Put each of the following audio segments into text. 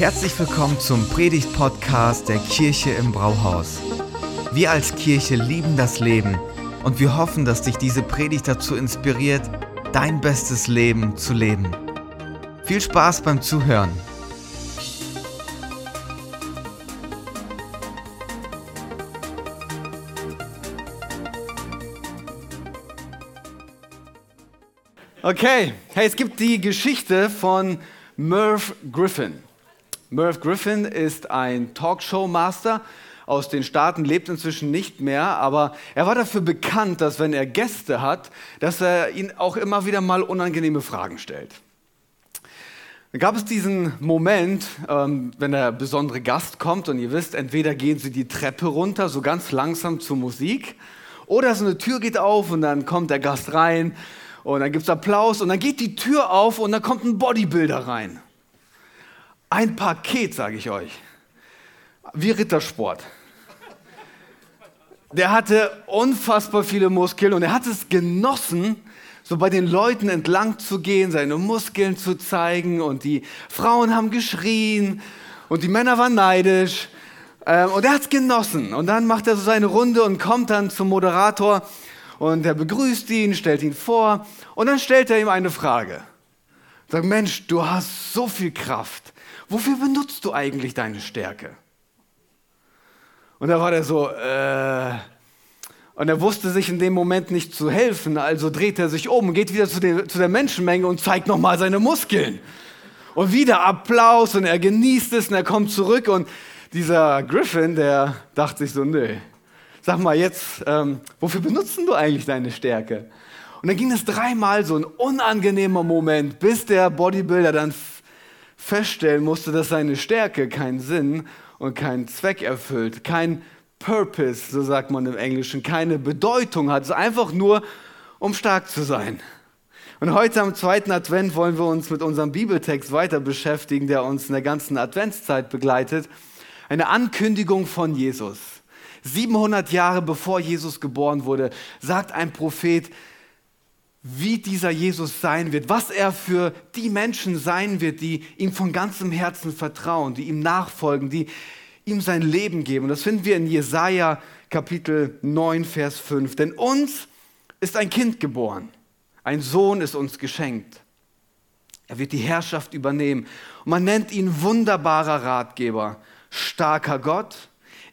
Herzlich willkommen zum Predigt-Podcast der Kirche im Brauhaus. Wir als Kirche lieben das Leben und wir hoffen, dass dich diese Predigt dazu inspiriert, dein bestes Leben zu leben. Viel Spaß beim Zuhören. Okay, hey, es gibt die Geschichte von Merv Griffin. Merv Griffin ist ein Talkshow-Master aus den Staaten, lebt inzwischen nicht mehr, aber er war dafür bekannt, dass wenn er Gäste hat, dass er ihnen auch immer wieder mal unangenehme Fragen stellt. Dann gab es diesen Moment, ähm, wenn der besondere Gast kommt und ihr wisst, entweder gehen sie die Treppe runter, so ganz langsam zur Musik, oder so eine Tür geht auf und dann kommt der Gast rein und dann gibt es Applaus und dann geht die Tür auf und dann kommt ein Bodybuilder rein. Ein Paket, sage ich euch. Wie Rittersport. Der hatte unfassbar viele Muskeln und er hat es genossen, so bei den Leuten entlang zu gehen, seine Muskeln zu zeigen und die Frauen haben geschrien und die Männer waren neidisch ähm, und er hat es genossen und dann macht er so seine Runde und kommt dann zum Moderator und er begrüßt ihn, stellt ihn vor und dann stellt er ihm eine Frage. Sagt, Mensch, du hast so viel Kraft wofür benutzt du eigentlich deine Stärke? Und da war der so, äh, und er wusste sich in dem Moment nicht zu helfen, also dreht er sich um, geht wieder zu, den, zu der Menschenmenge und zeigt nochmal seine Muskeln. Und wieder Applaus und er genießt es und er kommt zurück und dieser Griffin, der dachte sich so, nö, sag mal jetzt, ähm, wofür benutzen du eigentlich deine Stärke? Und dann ging es dreimal so ein unangenehmer Moment, bis der Bodybuilder dann feststellen musste, dass seine Stärke keinen Sinn und keinen Zweck erfüllt, kein Purpose, so sagt man im Englischen, keine Bedeutung hat, es einfach nur, um stark zu sein. Und heute am zweiten Advent wollen wir uns mit unserem Bibeltext weiter beschäftigen, der uns in der ganzen Adventszeit begleitet. Eine Ankündigung von Jesus. 700 Jahre bevor Jesus geboren wurde, sagt ein Prophet, wie dieser Jesus sein wird, was er für die Menschen sein wird, die ihm von ganzem Herzen vertrauen, die ihm nachfolgen, die ihm sein Leben geben. Und das finden wir in Jesaja Kapitel 9, Vers 5. Denn uns ist ein Kind geboren, ein Sohn ist uns geschenkt. Er wird die Herrschaft übernehmen. Und man nennt ihn wunderbarer Ratgeber, starker Gott,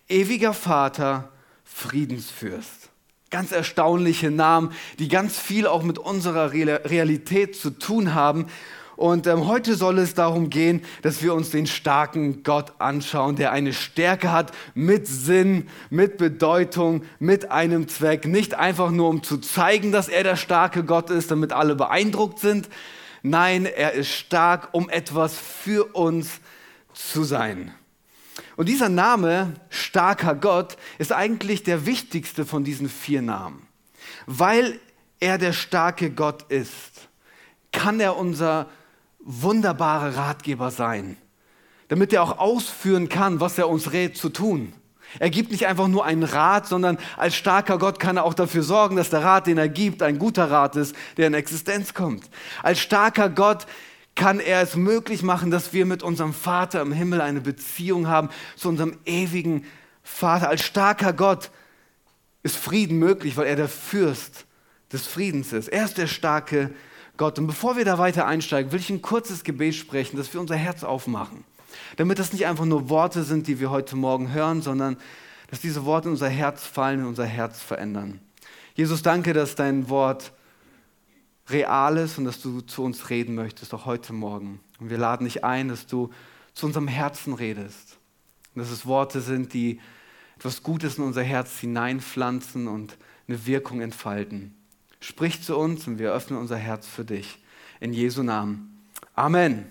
ewiger Vater, Friedensfürst. Ganz erstaunliche Namen, die ganz viel auch mit unserer Realität zu tun haben. Und ähm, heute soll es darum gehen, dass wir uns den starken Gott anschauen, der eine Stärke hat mit Sinn, mit Bedeutung, mit einem Zweck. Nicht einfach nur, um zu zeigen, dass er der starke Gott ist, damit alle beeindruckt sind. Nein, er ist stark, um etwas für uns zu sein. Und dieser Name, starker Gott, ist eigentlich der wichtigste von diesen vier Namen. Weil er der starke Gott ist, kann er unser wunderbarer Ratgeber sein, damit er auch ausführen kann, was er uns rät zu tun. Er gibt nicht einfach nur einen Rat, sondern als starker Gott kann er auch dafür sorgen, dass der Rat, den er gibt, ein guter Rat ist, der in Existenz kommt. Als starker Gott kann er es möglich machen, dass wir mit unserem Vater im Himmel eine Beziehung haben, zu unserem ewigen Vater. Als starker Gott ist Frieden möglich, weil er der Fürst des Friedens ist. Er ist der starke Gott. Und bevor wir da weiter einsteigen, will ich ein kurzes Gebet sprechen, dass wir unser Herz aufmachen. Damit das nicht einfach nur Worte sind, die wir heute Morgen hören, sondern dass diese Worte in unser Herz fallen und unser Herz verändern. Jesus, danke, dass dein Wort Reales und dass du zu uns reden möchtest, auch heute Morgen. Und wir laden dich ein, dass du zu unserem Herzen redest. Und dass es Worte sind, die etwas Gutes in unser Herz hineinpflanzen und eine Wirkung entfalten. Sprich zu uns und wir öffnen unser Herz für dich. In Jesu Namen. Amen.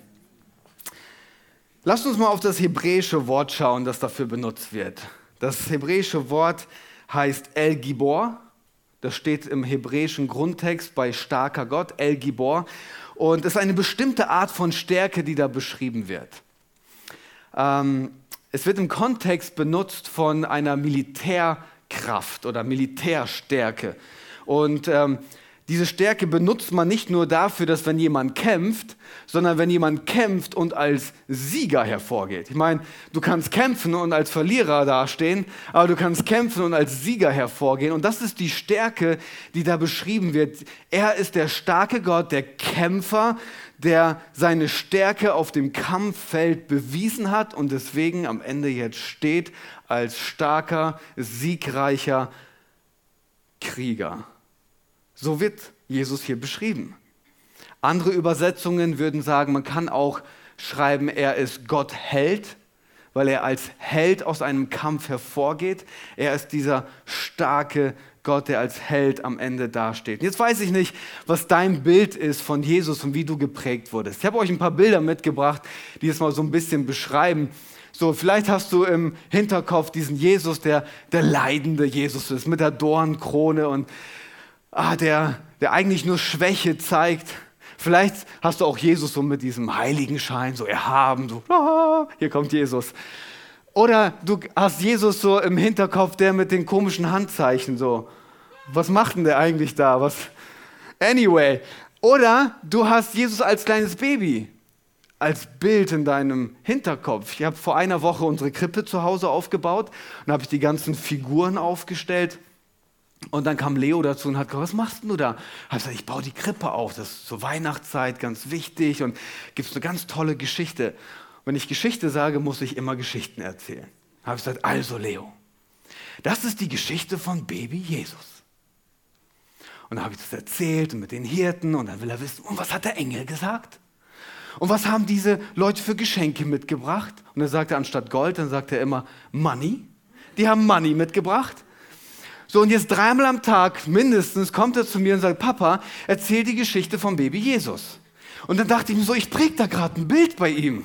Lasst uns mal auf das hebräische Wort schauen, das dafür benutzt wird. Das hebräische Wort heißt El Gibor das steht im hebräischen Grundtext bei starker Gott, El Gibor. Und es ist eine bestimmte Art von Stärke, die da beschrieben wird. Ähm, es wird im Kontext benutzt von einer Militärkraft oder Militärstärke. Und ähm, diese Stärke benutzt man nicht nur dafür, dass wenn jemand kämpft, sondern wenn jemand kämpft und als Sieger hervorgeht. Ich meine, du kannst kämpfen und als Verlierer dastehen, aber du kannst kämpfen und als Sieger hervorgehen. Und das ist die Stärke, die da beschrieben wird. Er ist der starke Gott, der Kämpfer, der seine Stärke auf dem Kampffeld bewiesen hat und deswegen am Ende jetzt steht als starker, siegreicher Krieger. So wird Jesus hier beschrieben. Andere Übersetzungen würden sagen, man kann auch schreiben, er ist Gott Held, weil er als Held aus einem Kampf hervorgeht. Er ist dieser starke Gott, der als Held am Ende dasteht. Jetzt weiß ich nicht, was dein Bild ist von Jesus und wie du geprägt wurdest. Ich habe euch ein paar Bilder mitgebracht, die es mal so ein bisschen beschreiben. So, vielleicht hast du im Hinterkopf diesen Jesus, der der leidende Jesus ist, mit der Dornkrone und ah, der, der eigentlich nur Schwäche zeigt. Vielleicht hast du auch Jesus so mit diesem Heiligenschein, so erhaben, so, ah, hier kommt Jesus. Oder du hast Jesus so im Hinterkopf, der mit den komischen Handzeichen, so, was macht denn der eigentlich da? Was? Anyway. Oder du hast Jesus als kleines Baby, als Bild in deinem Hinterkopf. Ich habe vor einer Woche unsere Krippe zu Hause aufgebaut und habe die ganzen Figuren aufgestellt. Und dann kam Leo dazu und hat gesagt, was machst du da? Ich gesagt, ich baue die Krippe auf, das ist zur Weihnachtszeit ganz wichtig und gibt eine ganz tolle Geschichte. Wenn ich Geschichte sage, muss ich immer Geschichten erzählen. Habe ich gesagt, also Leo, das ist die Geschichte von Baby Jesus. Und dann habe ich das erzählt und mit den Hirten und dann will er wissen, und was hat der Engel gesagt? Und was haben diese Leute für Geschenke mitgebracht? Und er sagte anstatt Gold, dann sagt er immer Money. Die haben Money mitgebracht. So, und jetzt dreimal am Tag mindestens kommt er zu mir und sagt, Papa, erzähl die Geschichte vom Baby Jesus. Und dann dachte ich mir so, ich präge da gerade ein Bild bei ihm.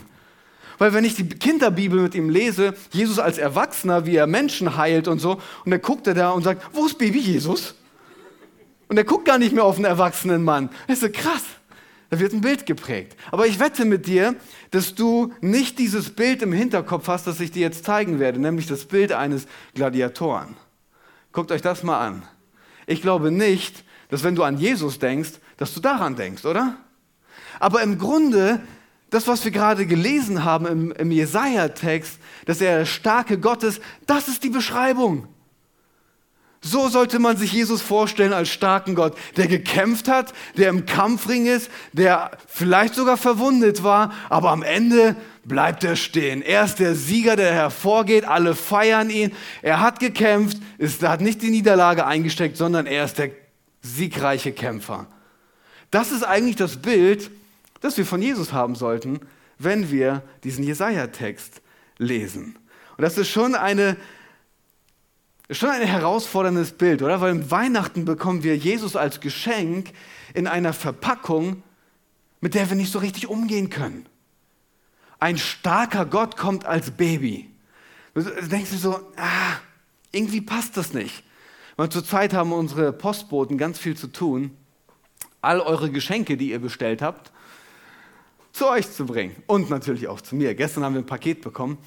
Weil wenn ich die Kinderbibel mit ihm lese, Jesus als Erwachsener, wie er Menschen heilt und so, und dann guckt er da und sagt, wo ist Baby Jesus? Und er guckt gar nicht mehr auf einen erwachsenen Mann. Das ist so krass. Da wird ein Bild geprägt. Aber ich wette mit dir, dass du nicht dieses Bild im Hinterkopf hast, das ich dir jetzt zeigen werde, nämlich das Bild eines Gladiatoren. Guckt euch das mal an. Ich glaube nicht, dass wenn du an Jesus denkst, dass du daran denkst, oder? Aber im Grunde, das, was wir gerade gelesen haben im, im Jesaja-Text, dass er der starke Gott ist, das ist die Beschreibung. So sollte man sich Jesus vorstellen als starken Gott, der gekämpft hat, der im Kampfring ist, der vielleicht sogar verwundet war, aber am Ende bleibt er stehen. Er ist der Sieger, der hervorgeht, alle feiern ihn. Er hat gekämpft, ist, hat nicht die Niederlage eingesteckt, sondern er ist der siegreiche Kämpfer. Das ist eigentlich das Bild, das wir von Jesus haben sollten, wenn wir diesen Jesaja-Text lesen. Und das ist schon eine schon ein herausforderndes Bild, oder? Weil im Weihnachten bekommen wir Jesus als Geschenk in einer Verpackung, mit der wir nicht so richtig umgehen können. Ein starker Gott kommt als Baby. Du denkst du so, ah, irgendwie passt das nicht. Weil zurzeit haben unsere Postboten ganz viel zu tun, all eure Geschenke, die ihr bestellt habt, zu euch zu bringen. Und natürlich auch zu mir. Gestern haben wir ein Paket bekommen.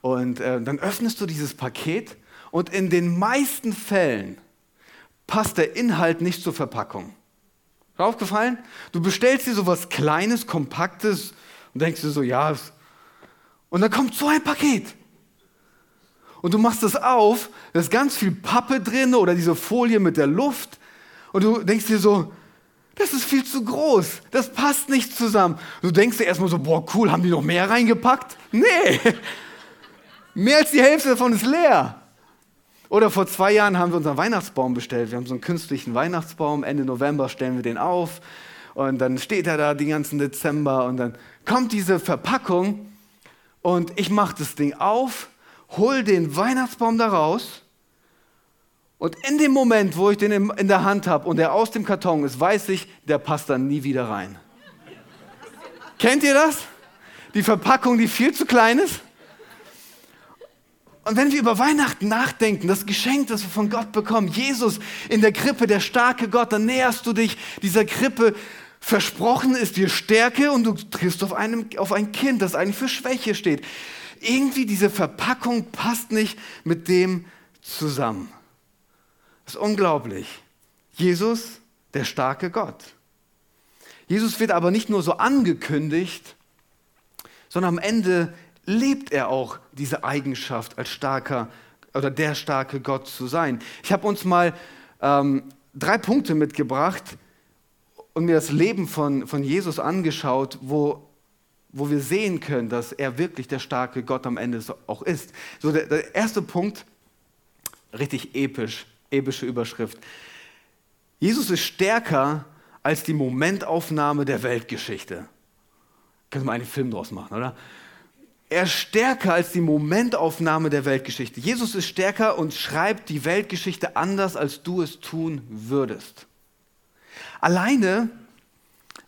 Und äh, dann öffnest du dieses Paket und in den meisten Fällen passt der Inhalt nicht zur Verpackung. Ist aufgefallen? Du bestellst dir so was Kleines, Kompaktes und denkst dir so, ja. Und dann kommt so ein Paket. Und du machst das auf, da ist ganz viel Pappe drin oder diese Folie mit der Luft. Und du denkst dir so, das ist viel zu groß, das passt nicht zusammen. Du denkst dir erstmal so, boah, cool, haben die noch mehr reingepackt? Nee, mehr als die Hälfte davon ist leer. Oder vor zwei Jahren haben wir unseren Weihnachtsbaum bestellt. Wir haben so einen künstlichen Weihnachtsbaum. Ende November stellen wir den auf. Und dann steht er da den ganzen Dezember. Und dann kommt diese Verpackung. Und ich mache das Ding auf, hol den Weihnachtsbaum da raus. Und in dem Moment, wo ich den in der Hand habe und er aus dem Karton ist, weiß ich, der passt dann nie wieder rein. Kennt ihr das? Die Verpackung, die viel zu klein ist? Und wenn wir über Weihnachten nachdenken, das Geschenk, das wir von Gott bekommen, Jesus in der Krippe, der starke Gott, dann näherst du dich dieser Krippe. Versprochen ist dir Stärke und du triffst auf, einem, auf ein Kind, das eigentlich für Schwäche steht. Irgendwie diese Verpackung passt nicht mit dem zusammen. Das ist unglaublich. Jesus der starke Gott. Jesus wird aber nicht nur so angekündigt, sondern am Ende lebt er auch diese Eigenschaft als starker oder der starke Gott zu sein. Ich habe uns mal ähm, drei Punkte mitgebracht und mir das Leben von, von Jesus angeschaut, wo, wo wir sehen können, dass er wirklich der starke Gott am Ende auch ist. So der, der erste Punkt, richtig episch, epische Überschrift. Jesus ist stärker als die Momentaufnahme der Weltgeschichte. Können wir einen Film draus machen, oder? Er ist stärker als die Momentaufnahme der Weltgeschichte. Jesus ist stärker und schreibt die Weltgeschichte anders, als du es tun würdest. Alleine,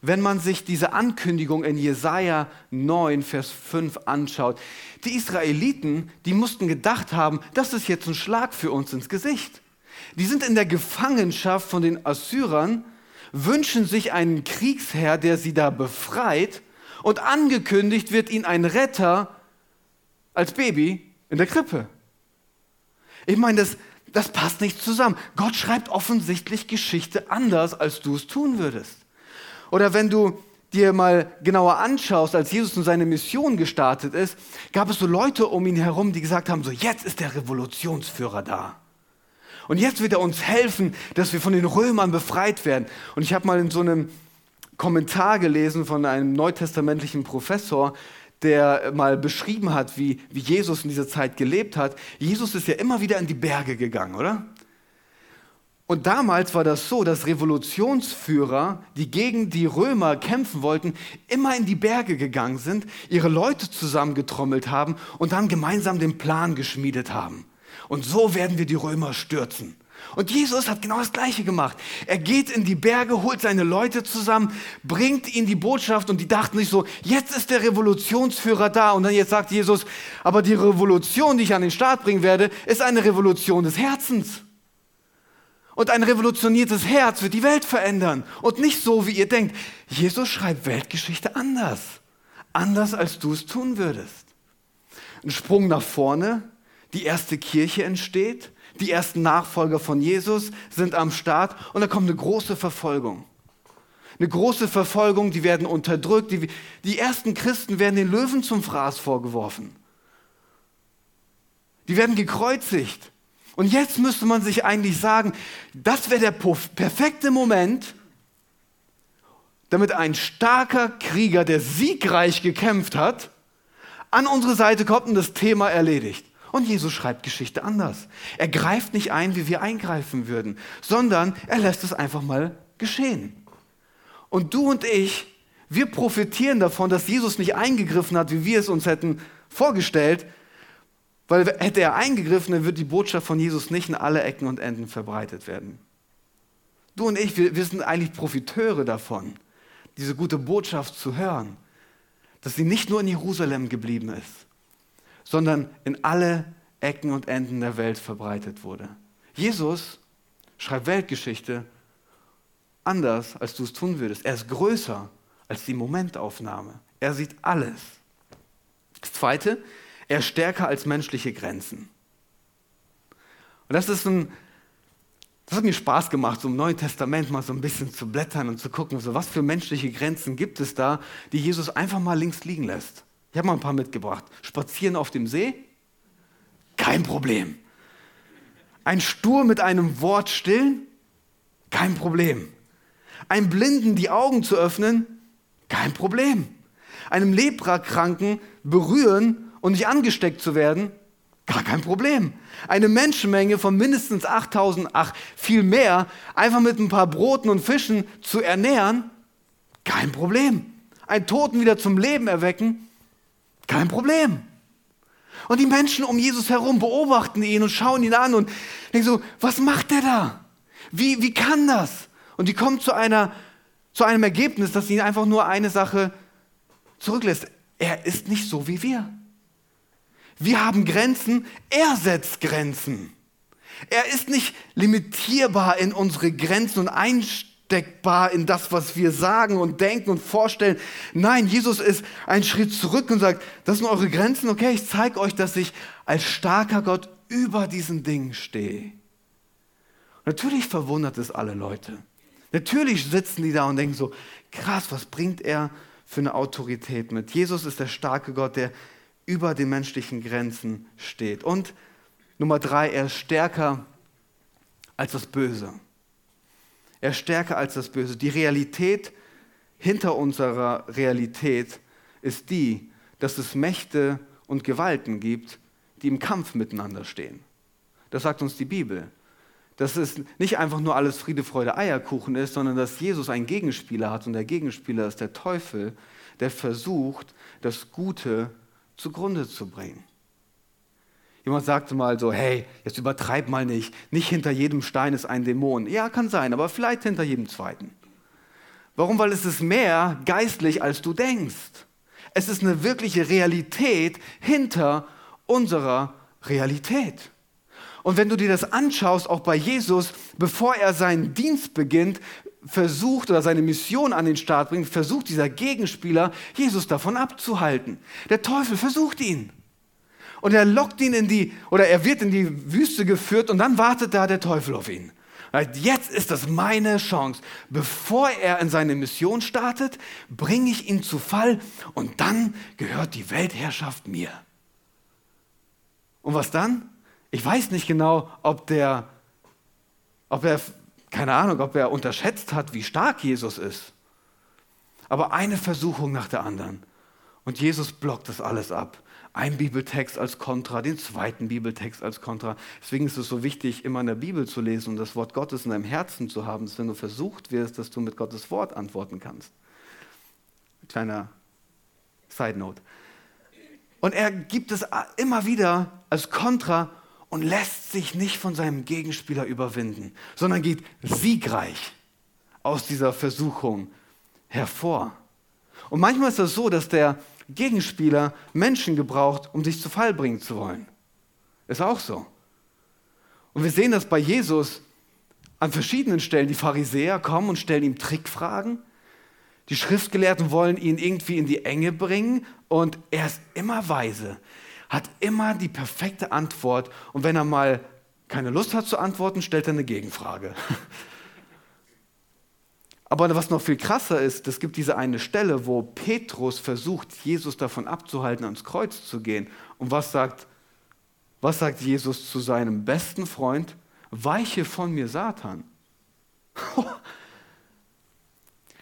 wenn man sich diese Ankündigung in Jesaja 9, Vers 5 anschaut, die Israeliten, die mussten gedacht haben, das ist jetzt ein Schlag für uns ins Gesicht. Die sind in der Gefangenschaft von den Assyrern, wünschen sich einen Kriegsherr, der sie da befreit, und angekündigt wird ihnen ein Retter als Baby in der Krippe. Ich meine, das, das passt nicht zusammen. Gott schreibt offensichtlich Geschichte anders, als du es tun würdest. Oder wenn du dir mal genauer anschaust, als Jesus in seine Mission gestartet ist, gab es so Leute um ihn herum, die gesagt haben, so jetzt ist der Revolutionsführer da. Und jetzt wird er uns helfen, dass wir von den Römern befreit werden. Und ich habe mal in so einem Kommentar gelesen von einem neutestamentlichen Professor, der mal beschrieben hat, wie, wie Jesus in dieser Zeit gelebt hat. Jesus ist ja immer wieder in die Berge gegangen, oder? Und damals war das so, dass Revolutionsführer, die gegen die Römer kämpfen wollten, immer in die Berge gegangen sind, ihre Leute zusammengetrommelt haben und dann gemeinsam den Plan geschmiedet haben. Und so werden wir die Römer stürzen. Und Jesus hat genau das Gleiche gemacht. Er geht in die Berge, holt seine Leute zusammen, bringt ihnen die Botschaft und die dachten sich so, jetzt ist der Revolutionsführer da. Und dann jetzt sagt Jesus, aber die Revolution, die ich an den Start bringen werde, ist eine Revolution des Herzens. Und ein revolutioniertes Herz wird die Welt verändern. Und nicht so, wie ihr denkt. Jesus schreibt Weltgeschichte anders. Anders, als du es tun würdest. Ein Sprung nach vorne, die erste Kirche entsteht, die ersten Nachfolger von Jesus sind am Start und da kommt eine große Verfolgung. Eine große Verfolgung, die werden unterdrückt, die, die ersten Christen werden den Löwen zum Fraß vorgeworfen. Die werden gekreuzigt. Und jetzt müsste man sich eigentlich sagen, das wäre der perfekte Moment, damit ein starker Krieger, der siegreich gekämpft hat, an unsere Seite kommt und das Thema erledigt. Und Jesus schreibt Geschichte anders. Er greift nicht ein, wie wir eingreifen würden, sondern er lässt es einfach mal geschehen. Und du und ich, wir profitieren davon, dass Jesus nicht eingegriffen hat, wie wir es uns hätten vorgestellt, weil hätte er eingegriffen, dann wird die Botschaft von Jesus nicht in alle Ecken und Enden verbreitet werden. Du und ich, wir, wir sind eigentlich Profiteure davon, diese gute Botschaft zu hören, dass sie nicht nur in Jerusalem geblieben ist, sondern in alle Ecken und Enden der Welt verbreitet wurde. Jesus schreibt Weltgeschichte anders, als du es tun würdest. Er ist größer als die Momentaufnahme. Er sieht alles. Das Zweite, er ist stärker als menschliche Grenzen. Und das ist ein, das hat mir Spaß gemacht, so im Neuen Testament mal so ein bisschen zu blättern und zu gucken, so was für menschliche Grenzen gibt es da, die Jesus einfach mal links liegen lässt. Ich habe mal ein paar mitgebracht. Spazieren auf dem See? Kein Problem. Ein Stur mit einem Wort stillen? Kein Problem. Einem Blinden die Augen zu öffnen? Kein Problem. Einem Leprakranken berühren und nicht angesteckt zu werden? Gar kein Problem. Eine Menschenmenge von mindestens 8000, ach viel mehr, einfach mit ein paar Broten und Fischen zu ernähren? Kein Problem. Einen Toten wieder zum Leben erwecken? Kein Problem. Und die Menschen um Jesus herum beobachten ihn und schauen ihn an und denken so, was macht der da? Wie, wie kann das? Und die kommen zu, einer, zu einem Ergebnis, dass ihnen einfach nur eine Sache zurücklässt. Er ist nicht so wie wir. Wir haben Grenzen, er setzt Grenzen. Er ist nicht limitierbar in unsere Grenzen und Einstellungen unabdeckbar in das, was wir sagen und denken und vorstellen. Nein, Jesus ist einen Schritt zurück und sagt, das sind eure Grenzen, okay, ich zeige euch, dass ich als starker Gott über diesen Dingen stehe. Natürlich verwundert es alle Leute. Natürlich sitzen die da und denken so, krass, was bringt er für eine Autorität mit? Jesus ist der starke Gott, der über den menschlichen Grenzen steht. Und Nummer drei, er ist stärker als das Böse. Er ist stärker als das Böse. Die Realität hinter unserer Realität ist die, dass es Mächte und Gewalten gibt, die im Kampf miteinander stehen. Das sagt uns die Bibel. Dass es nicht einfach nur alles Friede, Freude, Eierkuchen ist, sondern dass Jesus einen Gegenspieler hat und der Gegenspieler ist der Teufel, der versucht, das Gute zugrunde zu bringen. Jemand sagte mal so, hey, jetzt übertreib mal nicht, nicht hinter jedem Stein ist ein Dämon. Ja, kann sein, aber vielleicht hinter jedem zweiten. Warum? Weil es ist mehr geistlich, als du denkst. Es ist eine wirkliche Realität hinter unserer Realität. Und wenn du dir das anschaust, auch bei Jesus, bevor er seinen Dienst beginnt, versucht oder seine Mission an den Start bringt, versucht dieser Gegenspieler, Jesus davon abzuhalten. Der Teufel versucht ihn. Und er lockt ihn in die, oder er wird in die Wüste geführt und dann wartet da der Teufel auf ihn. Jetzt ist das meine Chance. Bevor er in seine Mission startet, bringe ich ihn zu Fall und dann gehört die Weltherrschaft mir. Und was dann? Ich weiß nicht genau, ob der, ob er, keine Ahnung, ob er unterschätzt hat, wie stark Jesus ist. Aber eine Versuchung nach der anderen. Und Jesus blockt das alles ab ein Bibeltext als Kontra, den zweiten Bibeltext als Kontra. Deswegen ist es so wichtig, immer in der Bibel zu lesen und das Wort Gottes in deinem Herzen zu haben, dass wenn du versucht wirst, dass du mit Gottes Wort antworten kannst. Kleiner Side Note. Und er gibt es immer wieder als Kontra und lässt sich nicht von seinem Gegenspieler überwinden, sondern geht siegreich aus dieser Versuchung hervor. Und manchmal ist das so, dass der Gegenspieler Menschen gebraucht, um sich zu Fall bringen zu wollen. Ist auch so. Und wir sehen das bei Jesus an verschiedenen Stellen. Die Pharisäer kommen und stellen ihm Trickfragen. Die Schriftgelehrten wollen ihn irgendwie in die Enge bringen und er ist immer weise, hat immer die perfekte Antwort und wenn er mal keine Lust hat zu antworten, stellt er eine Gegenfrage. Aber was noch viel krasser ist, es gibt diese eine Stelle, wo Petrus versucht, Jesus davon abzuhalten, ans Kreuz zu gehen. Und was sagt, was sagt Jesus zu seinem besten Freund? Weiche von mir, Satan.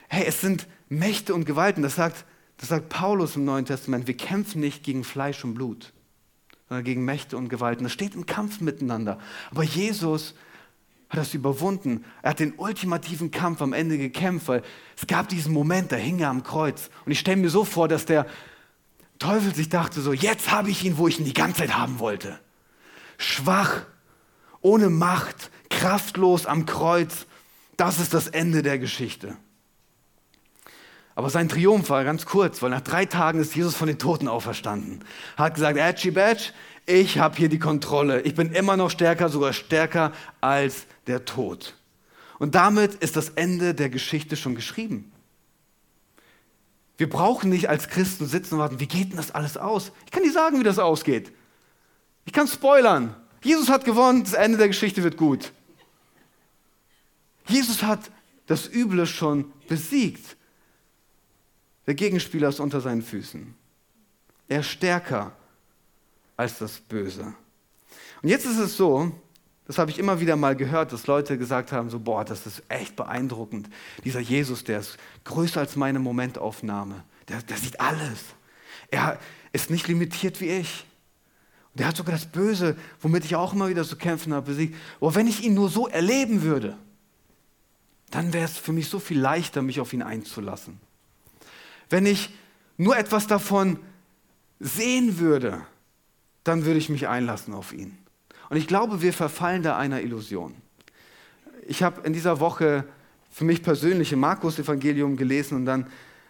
hey, es sind Mächte und Gewalten. Das sagt, das sagt Paulus im Neuen Testament. Wir kämpfen nicht gegen Fleisch und Blut, sondern gegen Mächte und Gewalten. Das steht im Kampf miteinander. Aber Jesus hat das überwunden. Er hat den ultimativen Kampf am Ende gekämpft, weil es gab diesen Moment, da hing er am Kreuz. Und ich stelle mir so vor, dass der Teufel sich dachte, so, jetzt habe ich ihn, wo ich ihn die ganze Zeit haben wollte. Schwach, ohne Macht, kraftlos am Kreuz. Das ist das Ende der Geschichte. Aber sein Triumph war ganz kurz, weil nach drei Tagen ist Jesus von den Toten auferstanden. Hat gesagt, Edgy Badge, ich habe hier die Kontrolle. Ich bin immer noch stärker, sogar stärker als der Tod. Und damit ist das Ende der Geschichte schon geschrieben. Wir brauchen nicht als Christen sitzen und warten, wie geht denn das alles aus? Ich kann dir sagen, wie das ausgeht. Ich kann spoilern. Jesus hat gewonnen, das Ende der Geschichte wird gut. Jesus hat das Üble schon besiegt. Der Gegenspieler ist unter seinen Füßen. Er ist stärker als das Böse. Und jetzt ist es so, das habe ich immer wieder mal gehört, dass Leute gesagt haben, so, boah, das ist echt beeindruckend. Dieser Jesus, der ist größer als meine Momentaufnahme. Der, der sieht alles. Er ist nicht limitiert wie ich. Und er hat sogar das Böse, womit ich auch immer wieder zu kämpfen habe, besiegt. Aber wenn ich ihn nur so erleben würde, dann wäre es für mich so viel leichter, mich auf ihn einzulassen. Wenn ich nur etwas davon sehen würde, dann würde ich mich einlassen auf ihn. Und ich glaube, wir verfallen da einer Illusion. Ich habe in dieser Woche für mich persönlich im Markus-Evangelium gelesen und dann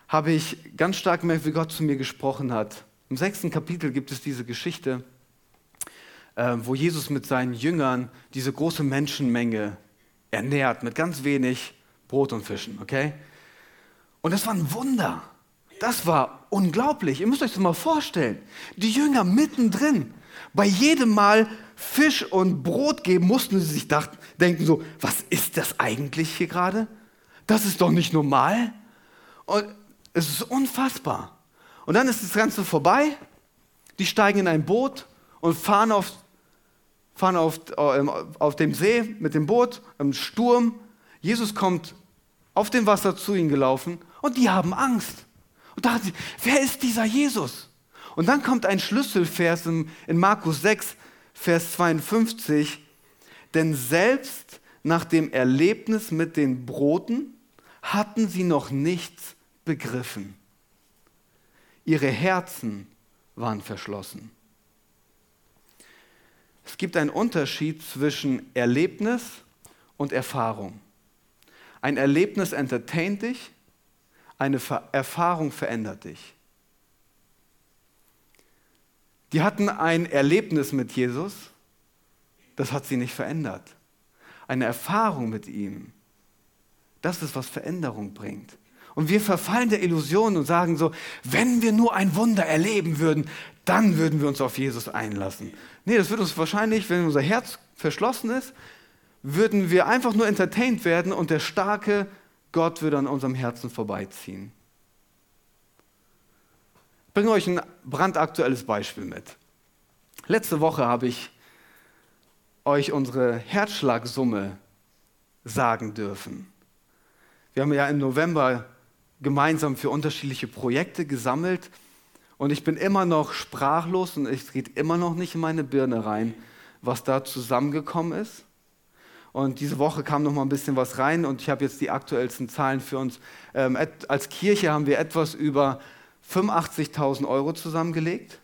habe ich ganz stark gemerkt, wie Gott zu mir gesprochen hat. Im sechsten Kapitel gibt es diese Geschichte, äh, wo Jesus mit seinen Jüngern diese große Menschenmenge ernährt mit ganz wenig Brot und Fischen, okay? Und das war ein Wunder. Das war unglaublich. Ihr müsst euch das mal vorstellen. Die Jünger mittendrin. Bei jedem Mal Fisch und Brot geben mussten sie sich dachten, denken so, was ist das eigentlich hier gerade? Das ist doch nicht normal. Und es ist unfassbar. Und dann ist das Ganze vorbei. Die steigen in ein Boot und fahren auf, fahren auf, äh, auf dem See mit dem Boot im Sturm. Jesus kommt auf dem Wasser zu ihnen gelaufen und die haben Angst. Und dachten sie, wer ist dieser Jesus? Und dann kommt ein Schlüsselvers in, in Markus 6, Vers 52. Denn selbst nach dem Erlebnis mit den Broten hatten sie noch nichts begriffen. Ihre Herzen waren verschlossen. Es gibt einen Unterschied zwischen Erlebnis und Erfahrung. Ein Erlebnis entertaint dich, eine Erfahrung verändert dich. Die hatten ein Erlebnis mit Jesus, das hat sie nicht verändert. Eine Erfahrung mit ihm, das ist, was Veränderung bringt. Und wir verfallen der Illusion und sagen so, wenn wir nur ein Wunder erleben würden, dann würden wir uns auf Jesus einlassen. Nee, das wird uns wahrscheinlich, wenn unser Herz verschlossen ist, würden wir einfach nur entertained werden und der starke Gott würde an unserem Herzen vorbeiziehen. Ich bringe euch ein brandaktuelles Beispiel mit. Letzte Woche habe ich euch unsere Herzschlagsumme sagen dürfen. Wir haben ja im November gemeinsam für unterschiedliche Projekte gesammelt und ich bin immer noch sprachlos und es geht immer noch nicht in meine Birne rein, was da zusammengekommen ist. Und diese Woche kam noch mal ein bisschen was rein und ich habe jetzt die aktuellsten Zahlen für uns. Ähm, als Kirche haben wir etwas über 85.000 Euro zusammengelegt.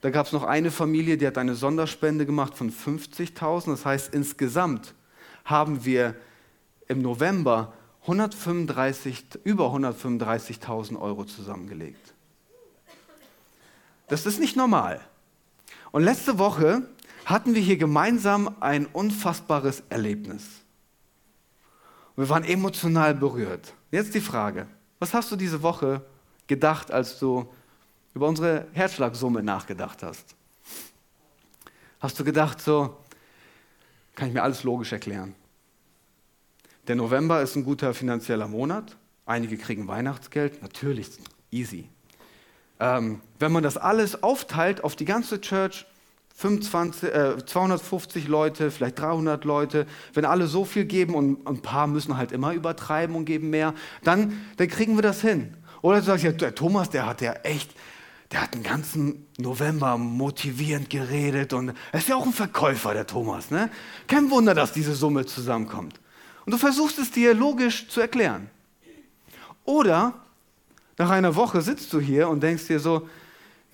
Da gab es noch eine Familie, die hat eine Sonderspende gemacht von 50.000. Das heißt, insgesamt haben wir im November 135, über 135.000 Euro zusammengelegt. Das ist nicht normal. Und letzte Woche hatten wir hier gemeinsam ein unfassbares Erlebnis. wir waren emotional berührt. Jetzt die Frage, was hast du diese Woche gedacht, als du über unsere Herzschlagsumme nachgedacht hast? Hast du gedacht, so, kann ich mir alles logisch erklären? Der November ist ein guter finanzieller Monat. Einige kriegen Weihnachtsgeld, natürlich, easy. Ähm, wenn man das alles aufteilt auf die ganze Church, 25, äh, 250 Leute, vielleicht 300 Leute, wenn alle so viel geben und ein paar müssen halt immer übertreiben und geben mehr, dann, dann kriegen wir das hin. Oder du sagst, ja, der Thomas, der hat ja echt, der hat den ganzen November motivierend geredet und er ist ja auch ein Verkäufer, der Thomas. Ne? Kein Wunder, dass diese Summe zusammenkommt. Und du versuchst es dir logisch zu erklären. Oder nach einer Woche sitzt du hier und denkst dir so,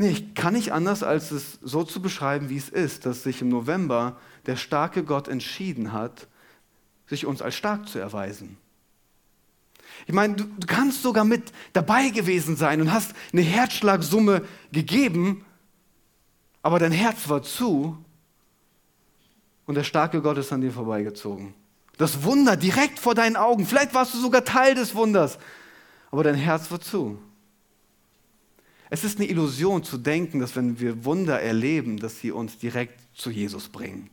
Nee, ich kann nicht anders, als es so zu beschreiben, wie es ist, dass sich im November der starke Gott entschieden hat, sich uns als stark zu erweisen. Ich meine, du, du kannst sogar mit dabei gewesen sein und hast eine Herzschlagsumme gegeben, aber dein Herz war zu und der starke Gott ist an dir vorbeigezogen. Das Wunder direkt vor deinen Augen. Vielleicht warst du sogar Teil des Wunders, aber dein Herz war zu. Es ist eine Illusion zu denken, dass wenn wir Wunder erleben, dass sie uns direkt zu Jesus bringen.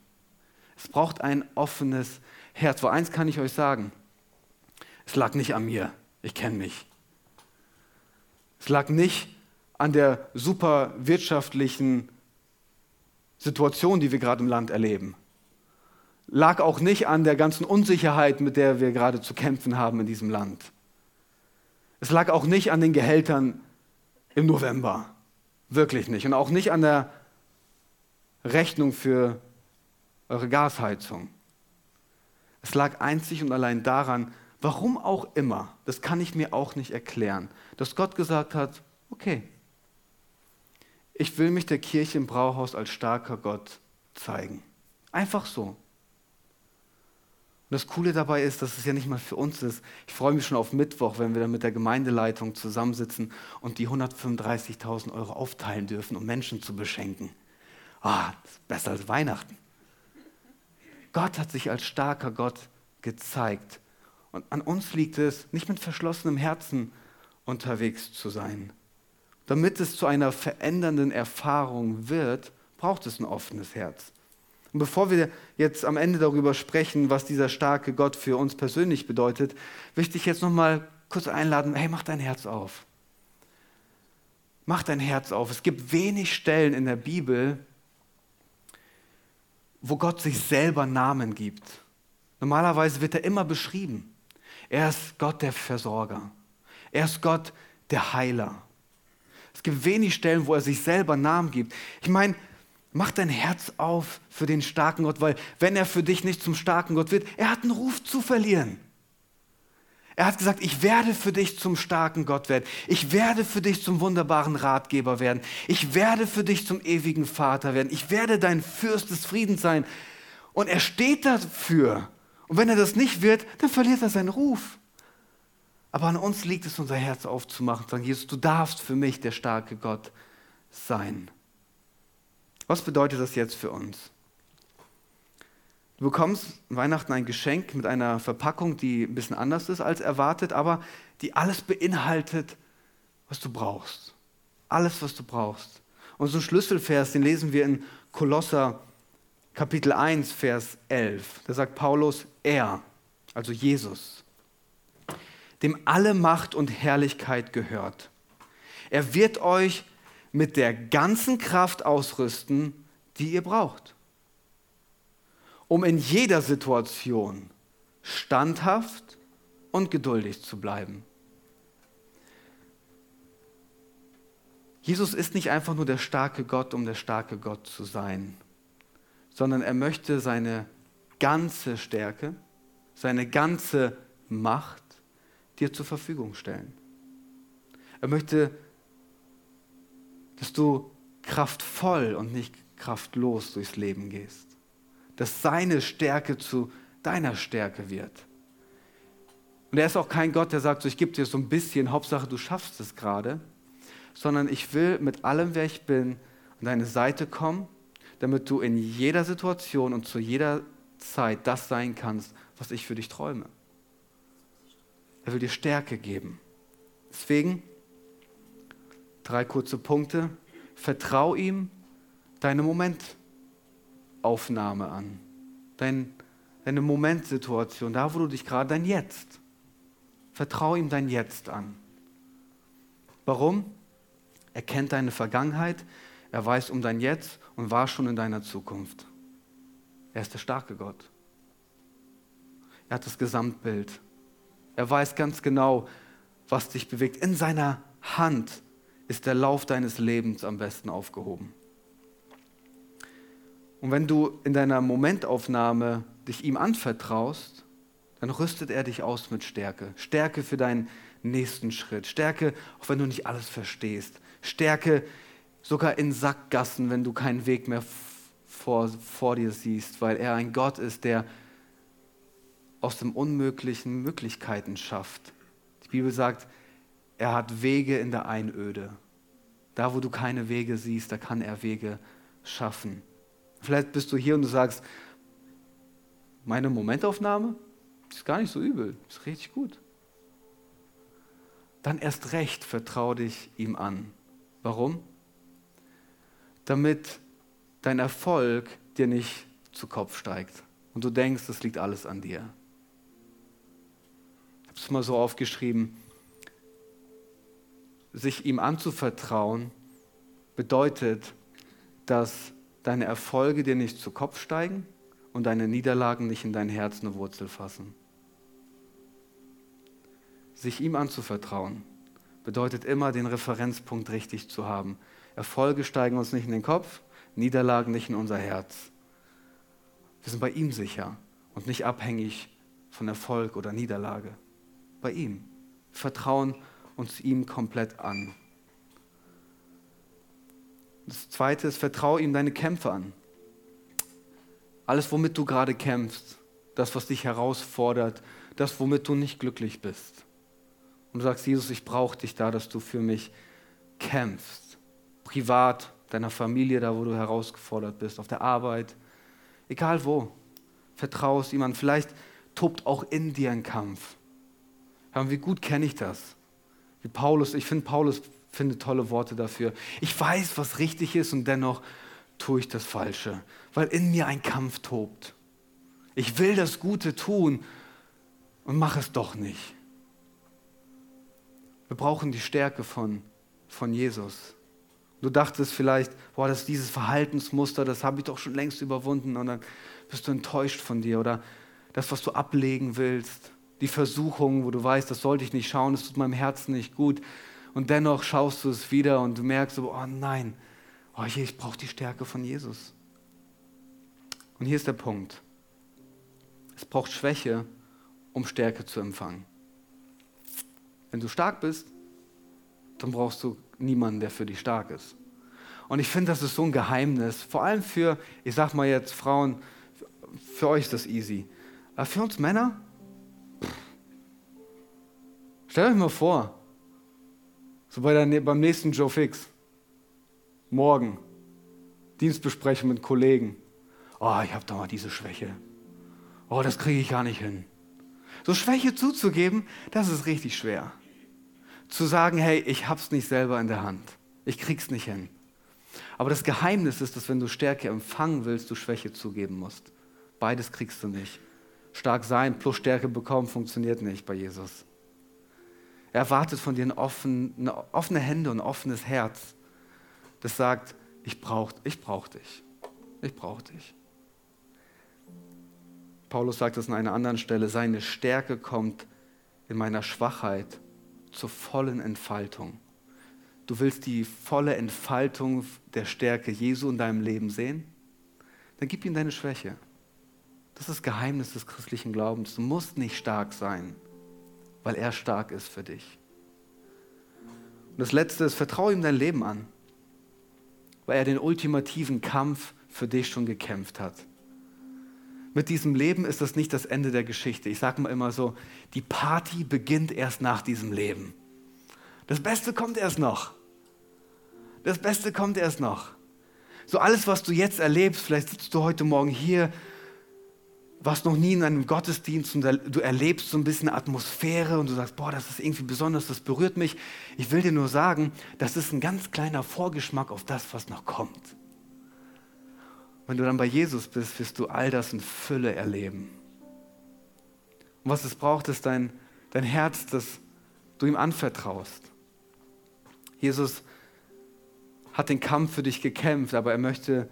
Es braucht ein offenes Herz. Vor eins kann ich euch sagen, es lag nicht an mir, ich kenne mich. Es lag nicht an der super wirtschaftlichen Situation, die wir gerade im Land erleben. Lag auch nicht an der ganzen Unsicherheit, mit der wir gerade zu kämpfen haben in diesem Land. Es lag auch nicht an den Gehältern im November. Wirklich nicht. Und auch nicht an der Rechnung für eure Gasheizung. Es lag einzig und allein daran, warum auch immer, das kann ich mir auch nicht erklären, dass Gott gesagt hat, okay, ich will mich der Kirche im Brauhaus als starker Gott zeigen. Einfach so. Und das Coole dabei ist, dass es ja nicht mal für uns ist. Ich freue mich schon auf Mittwoch, wenn wir dann mit der Gemeindeleitung zusammensitzen und die 135.000 Euro aufteilen dürfen, um Menschen zu beschenken. Ah, das ist besser als Weihnachten. Gott hat sich als starker Gott gezeigt. Und an uns liegt es, nicht mit verschlossenem Herzen unterwegs zu sein. Damit es zu einer verändernden Erfahrung wird, braucht es ein offenes Herz. Und bevor wir jetzt am Ende darüber sprechen, was dieser starke Gott für uns persönlich bedeutet, möchte ich jetzt nochmal kurz einladen, hey, mach dein Herz auf. Mach dein Herz auf. Es gibt wenig Stellen in der Bibel, wo Gott sich selber Namen gibt. Normalerweise wird er immer beschrieben. Er ist Gott der Versorger. Er ist Gott der Heiler. Es gibt wenig Stellen, wo er sich selber Namen gibt. Ich meine, mach dein Herz auf für den starken Gott, weil wenn er für dich nicht zum starken Gott wird, er hat einen Ruf zu verlieren. Er hat gesagt, ich werde für dich zum starken Gott werden. Ich werde für dich zum wunderbaren Ratgeber werden. Ich werde für dich zum ewigen Vater werden. Ich werde dein Fürst des Friedens sein. Und er steht dafür. Und wenn er das nicht wird, dann verliert er seinen Ruf. Aber an uns liegt es, unser Herz aufzumachen und sagen, Jesus, du darfst für mich der starke Gott sein. Was bedeutet das jetzt für uns? Du bekommst Weihnachten ein Geschenk mit einer Verpackung, die ein bisschen anders ist als erwartet, aber die alles beinhaltet, was du brauchst. Alles, was du brauchst. Und so ein Schlüsselvers, den lesen wir in Kolosser Kapitel 1, Vers 11. Da sagt Paulus, er, also Jesus, dem alle Macht und Herrlichkeit gehört. Er wird euch mit der ganzen Kraft ausrüsten, die ihr braucht um in jeder Situation standhaft und geduldig zu bleiben. Jesus ist nicht einfach nur der starke Gott, um der starke Gott zu sein, sondern er möchte seine ganze Stärke, seine ganze Macht dir zur Verfügung stellen. Er möchte, dass du kraftvoll und nicht kraftlos durchs Leben gehst dass seine Stärke zu deiner Stärke wird. Und er ist auch kein Gott, der sagt, so, ich gebe dir so ein bisschen, Hauptsache du schaffst es gerade, sondern ich will mit allem, wer ich bin, an deine Seite kommen, damit du in jeder Situation und zu jeder Zeit das sein kannst, was ich für dich träume. Er will dir Stärke geben. Deswegen drei kurze Punkte. Vertrau ihm deine Momente. Aufnahme an. Dein, deine Momentsituation, da wo du dich gerade, dein Jetzt. Vertrau ihm dein Jetzt an. Warum? Er kennt deine Vergangenheit, er weiß um dein Jetzt und war schon in deiner Zukunft. Er ist der starke Gott. Er hat das Gesamtbild. Er weiß ganz genau, was dich bewegt. In seiner Hand ist der Lauf deines Lebens am besten aufgehoben. Und wenn du in deiner Momentaufnahme dich ihm anvertraust, dann rüstet er dich aus mit Stärke. Stärke für deinen nächsten Schritt. Stärke, auch wenn du nicht alles verstehst. Stärke sogar in Sackgassen, wenn du keinen Weg mehr vor, vor dir siehst, weil er ein Gott ist, der aus dem Unmöglichen Möglichkeiten schafft. Die Bibel sagt, er hat Wege in der Einöde. Da, wo du keine Wege siehst, da kann er Wege schaffen. Vielleicht bist du hier und du sagst, meine Momentaufnahme ist gar nicht so übel, ist richtig gut. Dann erst recht vertraue dich ihm an. Warum? Damit dein Erfolg dir nicht zu Kopf steigt und du denkst, das liegt alles an dir. Ich habe es mal so aufgeschrieben, sich ihm anzuvertrauen bedeutet, dass deine Erfolge dir nicht zu Kopf steigen und deine Niederlagen nicht in dein Herz eine Wurzel fassen. Sich ihm anzuvertrauen bedeutet immer, den Referenzpunkt richtig zu haben. Erfolge steigen uns nicht in den Kopf, Niederlagen nicht in unser Herz. Wir sind bei ihm sicher und nicht abhängig von Erfolg oder Niederlage. Bei ihm. Vertrauen uns ihm komplett an. Das zweite ist, vertraue ihm deine Kämpfe an. Alles, womit du gerade kämpfst, das, was dich herausfordert, das, womit du nicht glücklich bist. Und du sagst, Jesus, ich brauche dich da, dass du für mich kämpfst. Privat, deiner Familie, da wo du herausgefordert bist, auf der Arbeit, egal wo. Vertraue es ihm an. Vielleicht tobt auch in dir ein Kampf. Ja, wie gut kenne ich das? Wie Paulus, ich finde Paulus finde tolle Worte dafür. Ich weiß, was richtig ist und dennoch tue ich das Falsche, weil in mir ein Kampf tobt. Ich will das Gute tun und mache es doch nicht. Wir brauchen die Stärke von, von Jesus. Du dachtest vielleicht, boah, das ist dieses Verhaltensmuster, das habe ich doch schon längst überwunden und dann bist du enttäuscht von dir oder das, was du ablegen willst, die Versuchung, wo du weißt, das sollte ich nicht schauen, das tut meinem Herzen nicht gut und dennoch schaust du es wieder und du merkst, oh nein, oh je, ich brauche die Stärke von Jesus. Und hier ist der Punkt. Es braucht Schwäche, um Stärke zu empfangen. Wenn du stark bist, dann brauchst du niemanden, der für dich stark ist. Und ich finde, das ist so ein Geheimnis, vor allem für, ich sag mal jetzt Frauen, für euch ist das easy. Aber für uns Männer, stellt euch mal vor, so bei der, beim nächsten Joe Fix, morgen, Dienstbesprechung mit Kollegen. Oh, ich habe da mal diese Schwäche. Oh, das kriege ich gar nicht hin. So Schwäche zuzugeben, das ist richtig schwer. Zu sagen, hey, ich hab's nicht selber in der Hand. Ich krieg's nicht hin. Aber das Geheimnis ist, dass wenn du Stärke empfangen willst, du Schwäche zugeben musst. Beides kriegst du nicht. Stark sein plus Stärke bekommen funktioniert nicht bei Jesus. Er erwartet von dir ein offen, offene Hände und ein offenes Herz, das sagt, ich brauche ich brauch dich. Ich brauche dich. Paulus sagt es an einer anderen Stelle, seine Stärke kommt in meiner Schwachheit zur vollen Entfaltung. Du willst die volle Entfaltung der Stärke Jesu in deinem Leben sehen? Dann gib ihm deine Schwäche. Das ist das Geheimnis des christlichen Glaubens. Du musst nicht stark sein, weil er stark ist für dich. Und das Letzte ist, vertraue ihm dein Leben an, weil er den ultimativen Kampf für dich schon gekämpft hat mit diesem Leben ist das nicht das Ende der Geschichte. Ich sage mal immer so, die Party beginnt erst nach diesem Leben. Das Beste kommt erst noch. Das Beste kommt erst noch. So alles, was du jetzt erlebst, vielleicht sitzt du heute Morgen hier, warst noch nie in einem Gottesdienst und du erlebst so ein bisschen Atmosphäre und du sagst, boah, das ist irgendwie besonders, das berührt mich. Ich will dir nur sagen, das ist ein ganz kleiner Vorgeschmack auf das, was noch kommt. Wenn du dann bei Jesus bist, wirst du all das in Fülle erleben. Und was es braucht, ist dein, dein Herz, das du ihm anvertraust. Jesus hat den Kampf für dich gekämpft, aber er möchte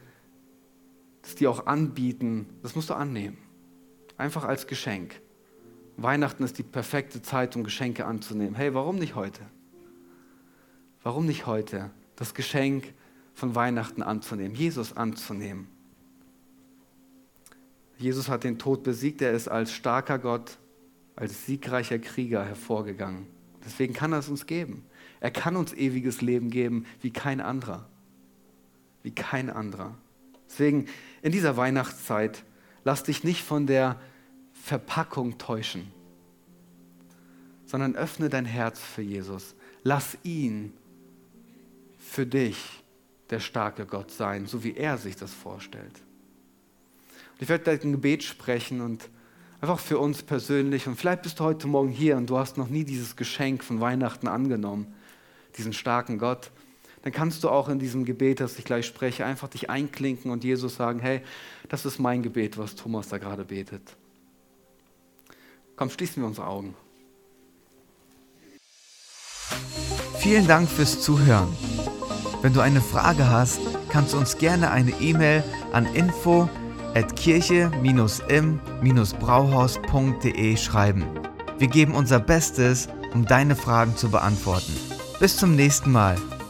es dir auch anbieten. Das musst du annehmen. Einfach als Geschenk. Weihnachten ist die perfekte Zeit, um Geschenke anzunehmen. Hey, warum nicht heute? Warum nicht heute das Geschenk von Weihnachten anzunehmen, Jesus anzunehmen? Jesus hat den Tod besiegt, er ist als starker Gott, als siegreicher Krieger hervorgegangen. Deswegen kann er es uns geben. Er kann uns ewiges Leben geben wie kein anderer. Wie kein anderer. Deswegen in dieser Weihnachtszeit lass dich nicht von der Verpackung täuschen, sondern öffne dein Herz für Jesus. Lass ihn für dich der starke Gott sein, so wie er sich das vorstellt. Und ich werde gleich ein Gebet sprechen und einfach für uns persönlich. Und vielleicht bist du heute Morgen hier und du hast noch nie dieses Geschenk von Weihnachten angenommen, diesen starken Gott. Dann kannst du auch in diesem Gebet, das ich gleich spreche, einfach dich einklinken und Jesus sagen, hey, das ist mein Gebet, was Thomas da gerade betet. Komm, schließen wir unsere Augen. Vielen Dank fürs Zuhören. Wenn du eine Frage hast, kannst du uns gerne eine E-Mail an info@ at kirche-im-brauhaus.de schreiben. Wir geben unser Bestes, um deine Fragen zu beantworten. Bis zum nächsten Mal